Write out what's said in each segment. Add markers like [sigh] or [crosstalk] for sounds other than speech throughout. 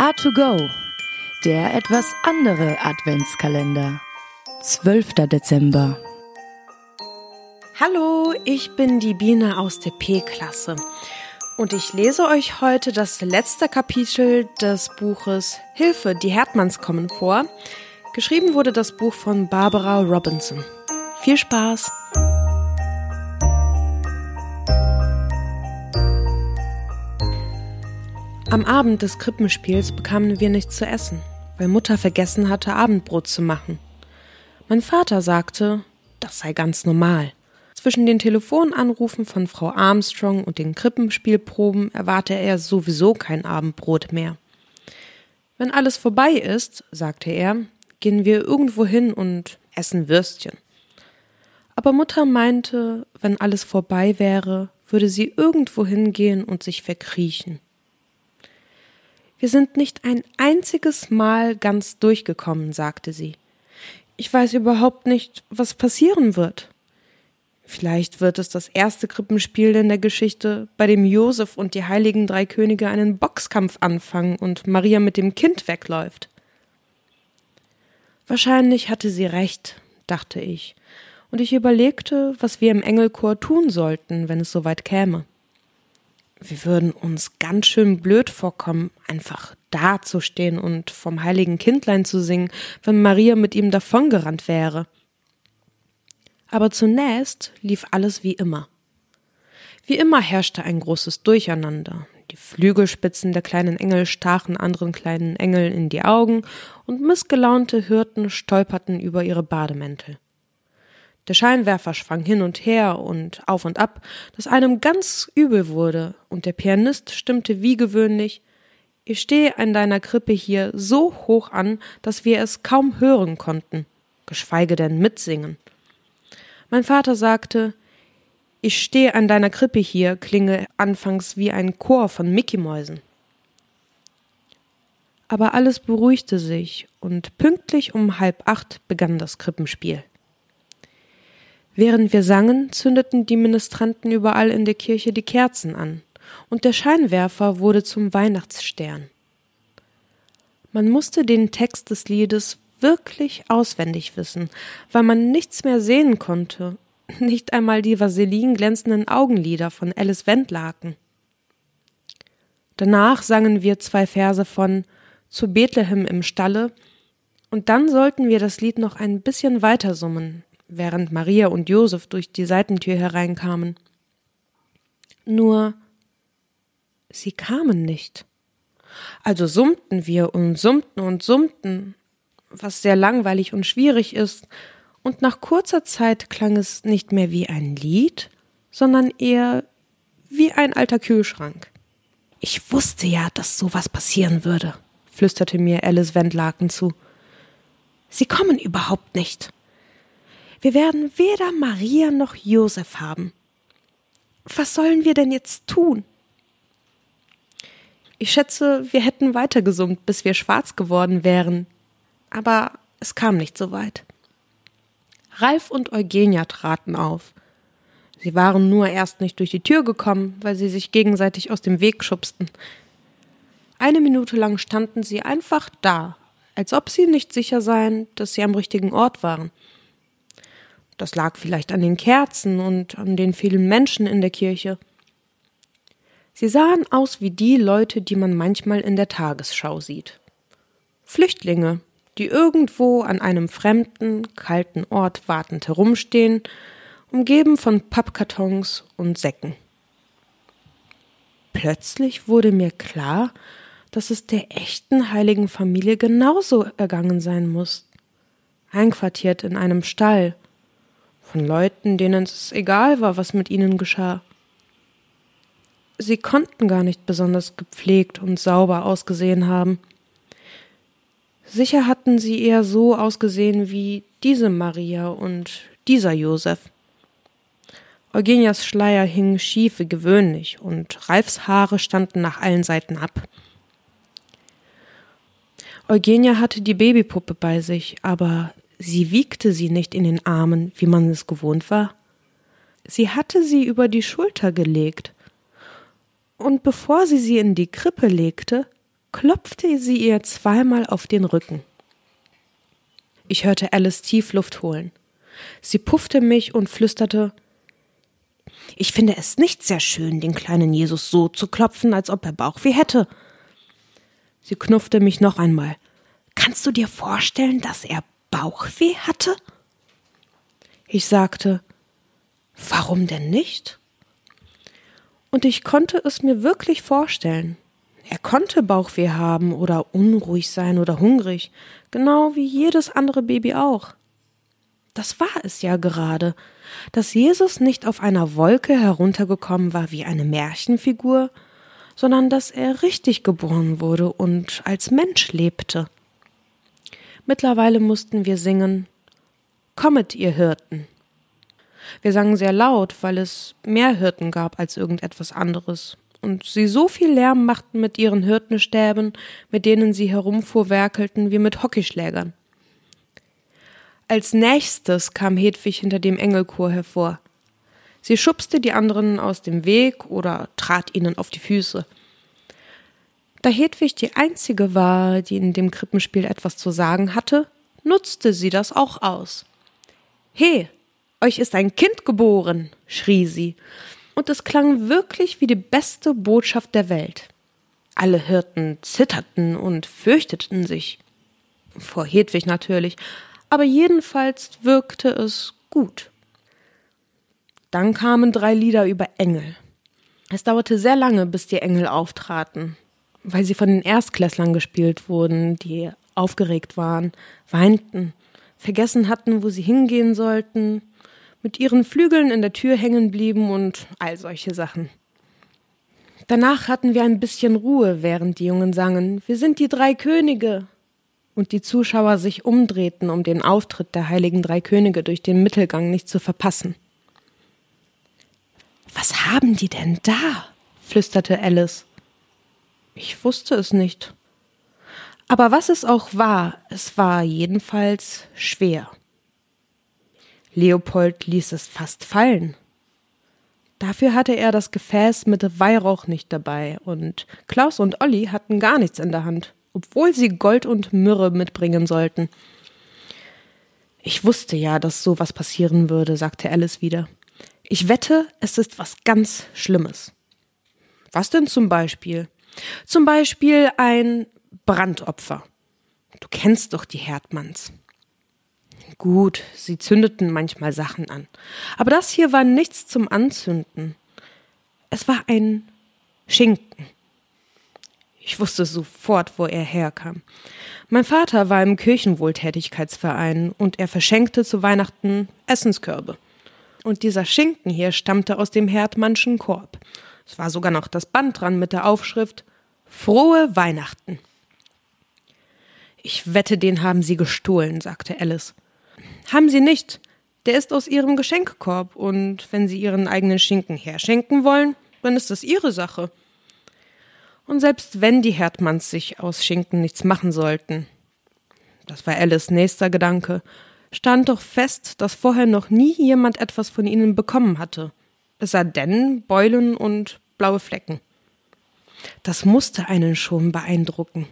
A2Go, der etwas andere Adventskalender. 12. Dezember. Hallo, ich bin die Biene aus der P-Klasse und ich lese euch heute das letzte Kapitel des Buches Hilfe, die Herdmanns kommen vor. Geschrieben wurde das Buch von Barbara Robinson. Viel Spaß! Am Abend des Krippenspiels bekamen wir nichts zu essen, weil Mutter vergessen hatte, Abendbrot zu machen. Mein Vater sagte, das sei ganz normal. Zwischen den Telefonanrufen von Frau Armstrong und den Krippenspielproben erwarte er sowieso kein Abendbrot mehr. Wenn alles vorbei ist, sagte er, gehen wir irgendwo hin und essen Würstchen. Aber Mutter meinte, wenn alles vorbei wäre, würde sie irgendwo hingehen und sich verkriechen. Wir sind nicht ein einziges Mal ganz durchgekommen, sagte sie. Ich weiß überhaupt nicht, was passieren wird. Vielleicht wird es das erste Krippenspiel in der Geschichte, bei dem Josef und die heiligen drei Könige einen Boxkampf anfangen und Maria mit dem Kind wegläuft. Wahrscheinlich hatte sie recht, dachte ich, und ich überlegte, was wir im Engelchor tun sollten, wenn es soweit käme wir würden uns ganz schön blöd vorkommen, einfach dazustehen und vom heiligen Kindlein zu singen, wenn Maria mit ihm davongerannt wäre. Aber zunächst lief alles wie immer. Wie immer herrschte ein großes Durcheinander. Die Flügelspitzen der kleinen Engel stachen anderen kleinen Engeln in die Augen, und missgelaunte Hirten stolperten über ihre Bademäntel. Der Scheinwerfer schwang hin und her und auf und ab, dass einem ganz übel wurde, und der Pianist stimmte wie gewöhnlich Ich stehe an deiner Krippe hier so hoch an, dass wir es kaum hören konnten, geschweige denn mitsingen. Mein Vater sagte Ich stehe an deiner Krippe hier klinge anfangs wie ein Chor von Mickeymäusen. Aber alles beruhigte sich, und pünktlich um halb acht begann das Krippenspiel. Während wir sangen, zündeten die Ministranten überall in der Kirche die Kerzen an, und der Scheinwerfer wurde zum Weihnachtsstern. Man musste den Text des Liedes wirklich auswendig wissen, weil man nichts mehr sehen konnte, [laughs] nicht einmal die Vaseline glänzenden Augenlider von Alice Wendlaken. Danach sangen wir zwei Verse von Zu Bethlehem im Stalle, und dann sollten wir das Lied noch ein bisschen weiter summen, während Maria und Josef durch die Seitentür hereinkamen. Nur sie kamen nicht. Also summten wir und summten und summten, was sehr langweilig und schwierig ist, und nach kurzer Zeit klang es nicht mehr wie ein Lied, sondern eher wie ein alter Kühlschrank. Ich wusste ja, dass sowas passieren würde, flüsterte mir Alice Wendlaken zu. Sie kommen überhaupt nicht. Wir werden weder Maria noch Josef haben. Was sollen wir denn jetzt tun? Ich schätze, wir hätten weitergesummt, bis wir schwarz geworden wären. Aber es kam nicht so weit. Ralf und Eugenia traten auf. Sie waren nur erst nicht durch die Tür gekommen, weil sie sich gegenseitig aus dem Weg schubsten. Eine Minute lang standen sie einfach da, als ob sie nicht sicher seien, dass sie am richtigen Ort waren. Das lag vielleicht an den Kerzen und an den vielen Menschen in der Kirche. Sie sahen aus wie die Leute, die man manchmal in der Tagesschau sieht. Flüchtlinge, die irgendwo an einem fremden, kalten Ort wartend herumstehen, umgeben von Pappkartons und Säcken. Plötzlich wurde mir klar, dass es der echten heiligen Familie genauso ergangen sein muss. Einquartiert in einem Stall, von Leuten, denen es egal war, was mit ihnen geschah. Sie konnten gar nicht besonders gepflegt und sauber ausgesehen haben. Sicher hatten sie eher so ausgesehen wie diese Maria und dieser Josef. Eugenias Schleier hing schief wie gewöhnlich und Ralfs Haare standen nach allen Seiten ab. Eugenia hatte die Babypuppe bei sich, aber Sie wiegte sie nicht in den Armen, wie man es gewohnt war. Sie hatte sie über die Schulter gelegt. Und bevor sie sie in die Krippe legte, klopfte sie ihr zweimal auf den Rücken. Ich hörte Alice tief Luft holen. Sie puffte mich und flüsterte Ich finde es nicht sehr schön, den kleinen Jesus so zu klopfen, als ob er Bauchweh hätte. Sie knuffte mich noch einmal. Kannst du dir vorstellen, dass er Bauchweh hatte? Ich sagte Warum denn nicht? Und ich konnte es mir wirklich vorstellen. Er konnte Bauchweh haben oder unruhig sein oder hungrig, genau wie jedes andere Baby auch. Das war es ja gerade, dass Jesus nicht auf einer Wolke heruntergekommen war wie eine Märchenfigur, sondern dass er richtig geboren wurde und als Mensch lebte. Mittlerweile mussten wir singen Kommet, ihr Hirten. Wir sangen sehr laut, weil es mehr Hirten gab als irgendetwas anderes. Und sie so viel Lärm machten mit ihren Hirtenstäben, mit denen sie herumfuhrwerkelten wie mit Hockeyschlägern. Als nächstes kam Hedwig hinter dem Engelchor hervor. Sie schubste die anderen aus dem Weg oder trat ihnen auf die Füße. Da Hedwig die einzige war, die in dem Krippenspiel etwas zu sagen hatte, nutzte sie das auch aus. He, euch ist ein Kind geboren, schrie sie, und es klang wirklich wie die beste Botschaft der Welt. Alle Hirten zitterten und fürchteten sich. Vor Hedwig natürlich, aber jedenfalls wirkte es gut. Dann kamen drei Lieder über Engel. Es dauerte sehr lange, bis die Engel auftraten, weil sie von den Erstklässlern gespielt wurden, die aufgeregt waren, weinten, vergessen hatten, wo sie hingehen sollten, mit ihren Flügeln in der Tür hängen blieben und all solche Sachen. Danach hatten wir ein bisschen Ruhe, während die Jungen sangen Wir sind die drei Könige und die Zuschauer sich umdrehten, um den Auftritt der heiligen drei Könige durch den Mittelgang nicht zu verpassen. Was haben die denn da? flüsterte Alice. Ich wusste es nicht. Aber was es auch war, es war jedenfalls schwer. Leopold ließ es fast fallen. Dafür hatte er das Gefäß mit Weihrauch nicht dabei, und Klaus und Olli hatten gar nichts in der Hand, obwohl sie Gold und Myrrhe mitbringen sollten. Ich wusste ja, dass so was passieren würde, sagte Alice wieder. Ich wette, es ist was ganz Schlimmes. Was denn zum Beispiel? Zum Beispiel ein Brandopfer. Du kennst doch die Herdmanns. Gut, sie zündeten manchmal Sachen an. Aber das hier war nichts zum Anzünden. Es war ein Schinken. Ich wusste sofort, wo er herkam. Mein Vater war im Kirchenwohltätigkeitsverein und er verschenkte zu Weihnachten Essenskörbe. Und dieser Schinken hier stammte aus dem Herdmannschen Korb. Es war sogar noch das Band dran mit der Aufschrift Frohe Weihnachten. Ich wette, den haben Sie gestohlen, sagte Alice. Haben Sie nicht. Der ist aus Ihrem Geschenkkorb und wenn Sie Ihren eigenen Schinken herschenken wollen, dann ist das Ihre Sache. Und selbst wenn die Herdmanns sich aus Schinken nichts machen sollten, das war Alice nächster Gedanke, stand doch fest, dass vorher noch nie jemand etwas von ihnen bekommen hatte. Es sei denn Beulen und blaue Flecken. Das musste einen schon beeindrucken.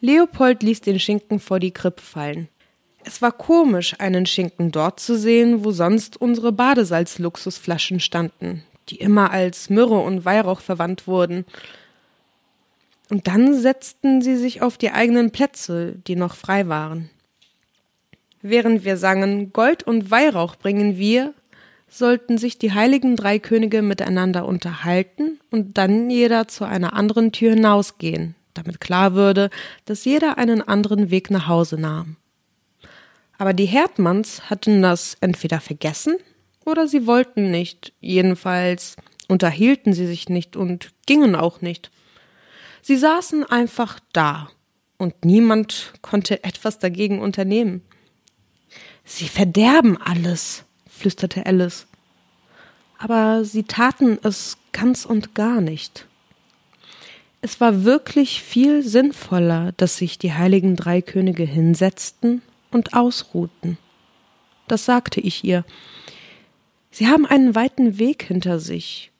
Leopold ließ den Schinken vor die Krippe fallen. Es war komisch, einen Schinken dort zu sehen, wo sonst unsere Badesalz-Luxusflaschen standen, die immer als Myrrhe und Weihrauch verwandt wurden. Und dann setzten sie sich auf die eigenen Plätze, die noch frei waren. Während wir sangen Gold und Weihrauch bringen wir, sollten sich die heiligen drei Könige miteinander unterhalten und dann jeder zu einer anderen Tür hinausgehen, damit klar würde, dass jeder einen anderen Weg nach Hause nahm. Aber die Herdmanns hatten das entweder vergessen oder sie wollten nicht. Jedenfalls unterhielten sie sich nicht und gingen auch nicht. Sie saßen einfach da und niemand konnte etwas dagegen unternehmen. Sie verderben alles, flüsterte Alice. Aber sie taten es ganz und gar nicht. Es war wirklich viel sinnvoller, dass sich die heiligen drei Könige hinsetzten und ausruhten. Das sagte ich ihr. Sie haben einen weiten Weg hinter sich.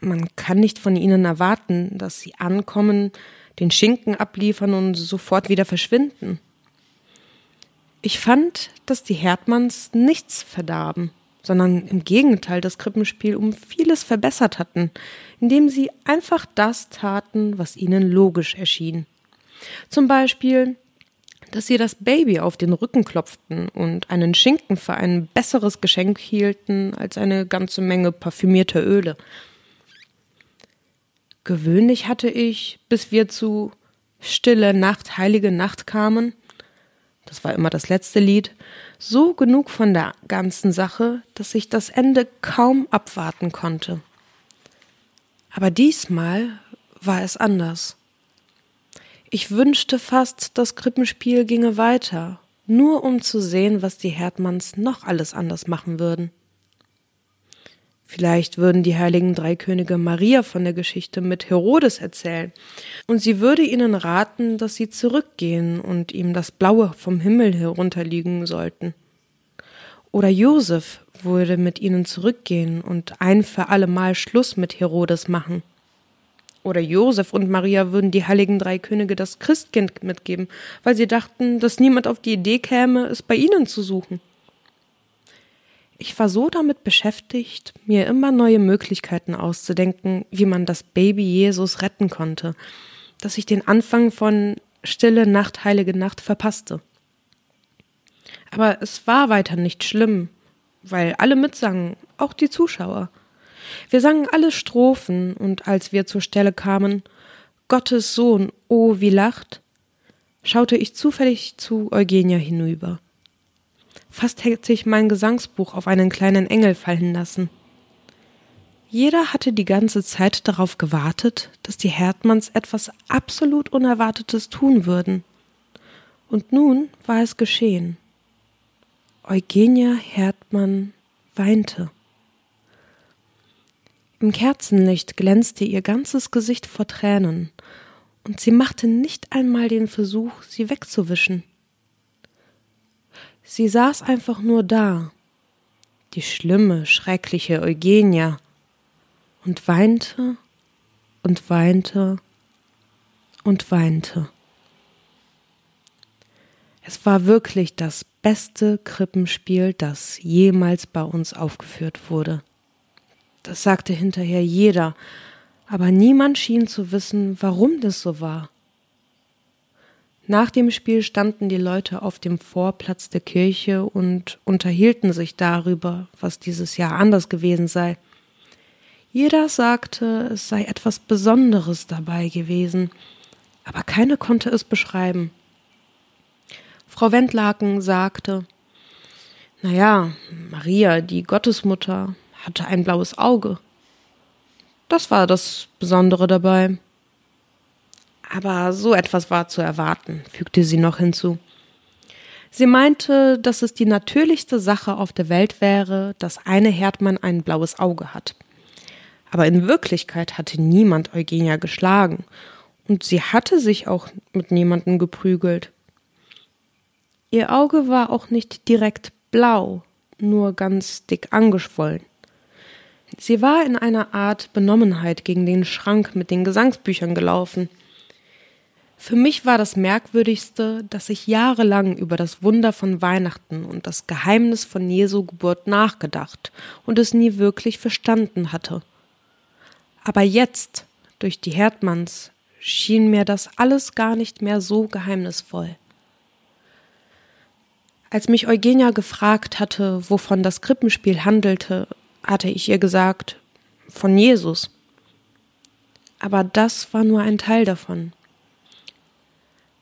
man kann nicht von ihnen erwarten, dass sie ankommen, den Schinken abliefern und sofort wieder verschwinden. Ich fand, dass die Herdmanns nichts verdarben, sondern im Gegenteil das Krippenspiel um vieles verbessert hatten, indem sie einfach das taten, was ihnen logisch erschien. Zum Beispiel, dass sie das Baby auf den Rücken klopften und einen Schinken für ein besseres Geschenk hielten als eine ganze Menge parfümierter Öle. Gewöhnlich hatte ich, bis wir zu Stille Nacht, heilige Nacht kamen, das war immer das letzte Lied, so genug von der ganzen Sache, dass ich das Ende kaum abwarten konnte. Aber diesmal war es anders. Ich wünschte fast, das Krippenspiel ginge weiter, nur um zu sehen, was die Herdmanns noch alles anders machen würden. Vielleicht würden die heiligen drei Könige Maria von der Geschichte mit Herodes erzählen, und sie würde ihnen raten, dass sie zurückgehen und ihm das Blaue vom Himmel herunterliegen sollten. Oder Josef würde mit ihnen zurückgehen und ein für allemal Schluss mit Herodes machen. Oder Josef und Maria würden die heiligen drei Könige das Christkind mitgeben, weil sie dachten, dass niemand auf die Idee käme, es bei ihnen zu suchen. Ich war so damit beschäftigt, mir immer neue Möglichkeiten auszudenken, wie man das Baby Jesus retten konnte, dass ich den Anfang von Stille Nacht, heilige Nacht verpasste. Aber es war weiter nicht schlimm, weil alle mitsangen, auch die Zuschauer. Wir sangen alle Strophen, und als wir zur Stelle kamen, Gottes Sohn, oh wie lacht, schaute ich zufällig zu Eugenia hinüber. Fast hätte ich mein Gesangsbuch auf einen kleinen Engel fallen lassen. Jeder hatte die ganze Zeit darauf gewartet, dass die Herdmanns etwas absolut Unerwartetes tun würden. Und nun war es geschehen. Eugenia Herdmann weinte. Im Kerzenlicht glänzte ihr ganzes Gesicht vor Tränen, und sie machte nicht einmal den Versuch, sie wegzuwischen. Sie saß einfach nur da, die schlimme, schreckliche Eugenia, und weinte und weinte und weinte. Es war wirklich das beste Krippenspiel, das jemals bei uns aufgeführt wurde. Das sagte hinterher jeder, aber niemand schien zu wissen, warum das so war. Nach dem Spiel standen die Leute auf dem Vorplatz der Kirche und unterhielten sich darüber, was dieses Jahr anders gewesen sei. Jeder sagte, es sei etwas Besonderes dabei gewesen, aber keiner konnte es beschreiben. Frau Wendlaken sagte, na ja, Maria, die Gottesmutter, hatte ein blaues Auge. Das war das Besondere dabei. Aber so etwas war zu erwarten, fügte sie noch hinzu. Sie meinte, dass es die natürlichste Sache auf der Welt wäre, dass eine Herdmann ein blaues Auge hat. Aber in Wirklichkeit hatte niemand Eugenia geschlagen, und sie hatte sich auch mit niemandem geprügelt. Ihr Auge war auch nicht direkt blau, nur ganz dick angeschwollen. Sie war in einer Art Benommenheit gegen den Schrank mit den Gesangsbüchern gelaufen – für mich war das Merkwürdigste, dass ich jahrelang über das Wunder von Weihnachten und das Geheimnis von Jesu Geburt nachgedacht und es nie wirklich verstanden hatte. Aber jetzt, durch die Herdmanns, schien mir das alles gar nicht mehr so geheimnisvoll. Als mich Eugenia gefragt hatte, wovon das Krippenspiel handelte, hatte ich ihr gesagt, von Jesus. Aber das war nur ein Teil davon.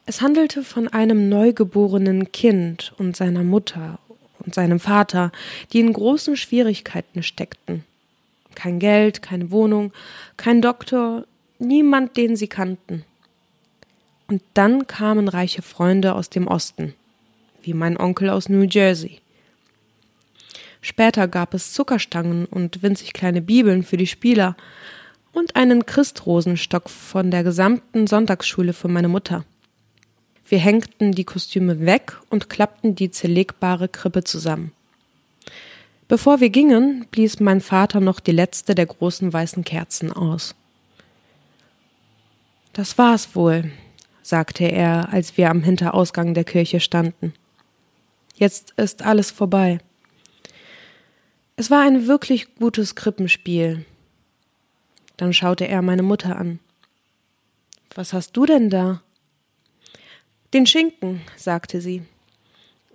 Es handelte von einem neugeborenen Kind und seiner Mutter und seinem Vater, die in großen Schwierigkeiten steckten. Kein Geld, keine Wohnung, kein Doktor, niemand, den sie kannten. Und dann kamen reiche Freunde aus dem Osten, wie mein Onkel aus New Jersey. Später gab es Zuckerstangen und winzig kleine Bibeln für die Spieler und einen Christrosenstock von der gesamten Sonntagsschule für meine Mutter. Wir hängten die Kostüme weg und klappten die zerlegbare Krippe zusammen. Bevor wir gingen, blies mein Vater noch die letzte der großen weißen Kerzen aus. Das war's wohl, sagte er, als wir am Hinterausgang der Kirche standen. Jetzt ist alles vorbei. Es war ein wirklich gutes Krippenspiel. Dann schaute er meine Mutter an. Was hast du denn da? Den Schinken, sagte sie.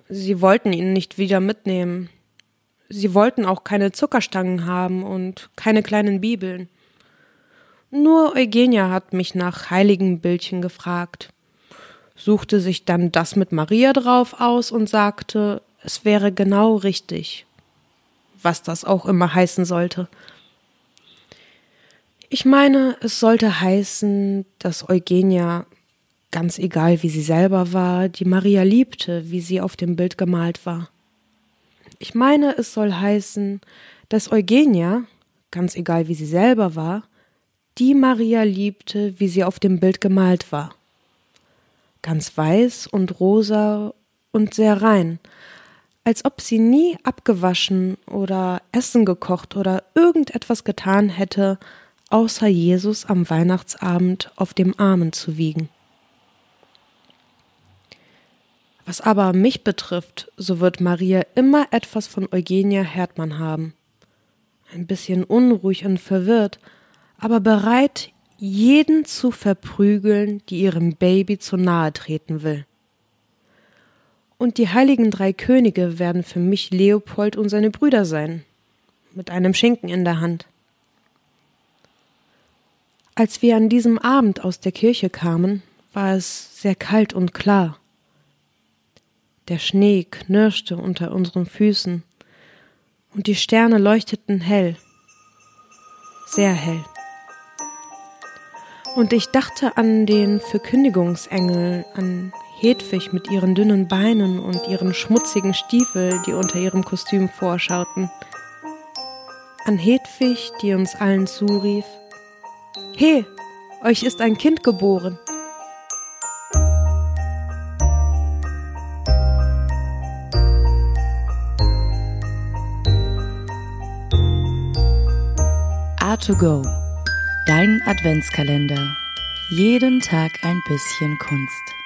Sie wollten ihn nicht wieder mitnehmen. Sie wollten auch keine Zuckerstangen haben und keine kleinen Bibeln. Nur Eugenia hat mich nach heiligen Bildchen gefragt, suchte sich dann das mit Maria drauf aus und sagte, es wäre genau richtig, was das auch immer heißen sollte. Ich meine, es sollte heißen, dass Eugenia, ganz egal wie sie selber war, die Maria liebte, wie sie auf dem Bild gemalt war. Ich meine, es soll heißen, dass Eugenia, ganz egal wie sie selber war, die Maria liebte, wie sie auf dem Bild gemalt war. Ganz weiß und rosa und sehr rein, als ob sie nie abgewaschen oder Essen gekocht oder irgendetwas getan hätte, außer Jesus am Weihnachtsabend auf dem Armen zu wiegen. Was aber mich betrifft, so wird Maria immer etwas von Eugenia Herdmann haben. Ein bisschen unruhig und verwirrt, aber bereit, jeden zu verprügeln, die ihrem Baby zu nahe treten will. Und die heiligen drei Könige werden für mich Leopold und seine Brüder sein, mit einem Schinken in der Hand. Als wir an diesem Abend aus der Kirche kamen, war es sehr kalt und klar. Der Schnee knirschte unter unseren Füßen, und die Sterne leuchteten hell, sehr hell. Und ich dachte an den Verkündigungsengel, an Hedwig mit ihren dünnen Beinen und ihren schmutzigen Stiefel, die unter ihrem Kostüm vorschauten. An Hedwig, die uns allen zurief, He, euch ist ein Kind geboren. A2Go, dein Adventskalender. Jeden Tag ein bisschen Kunst.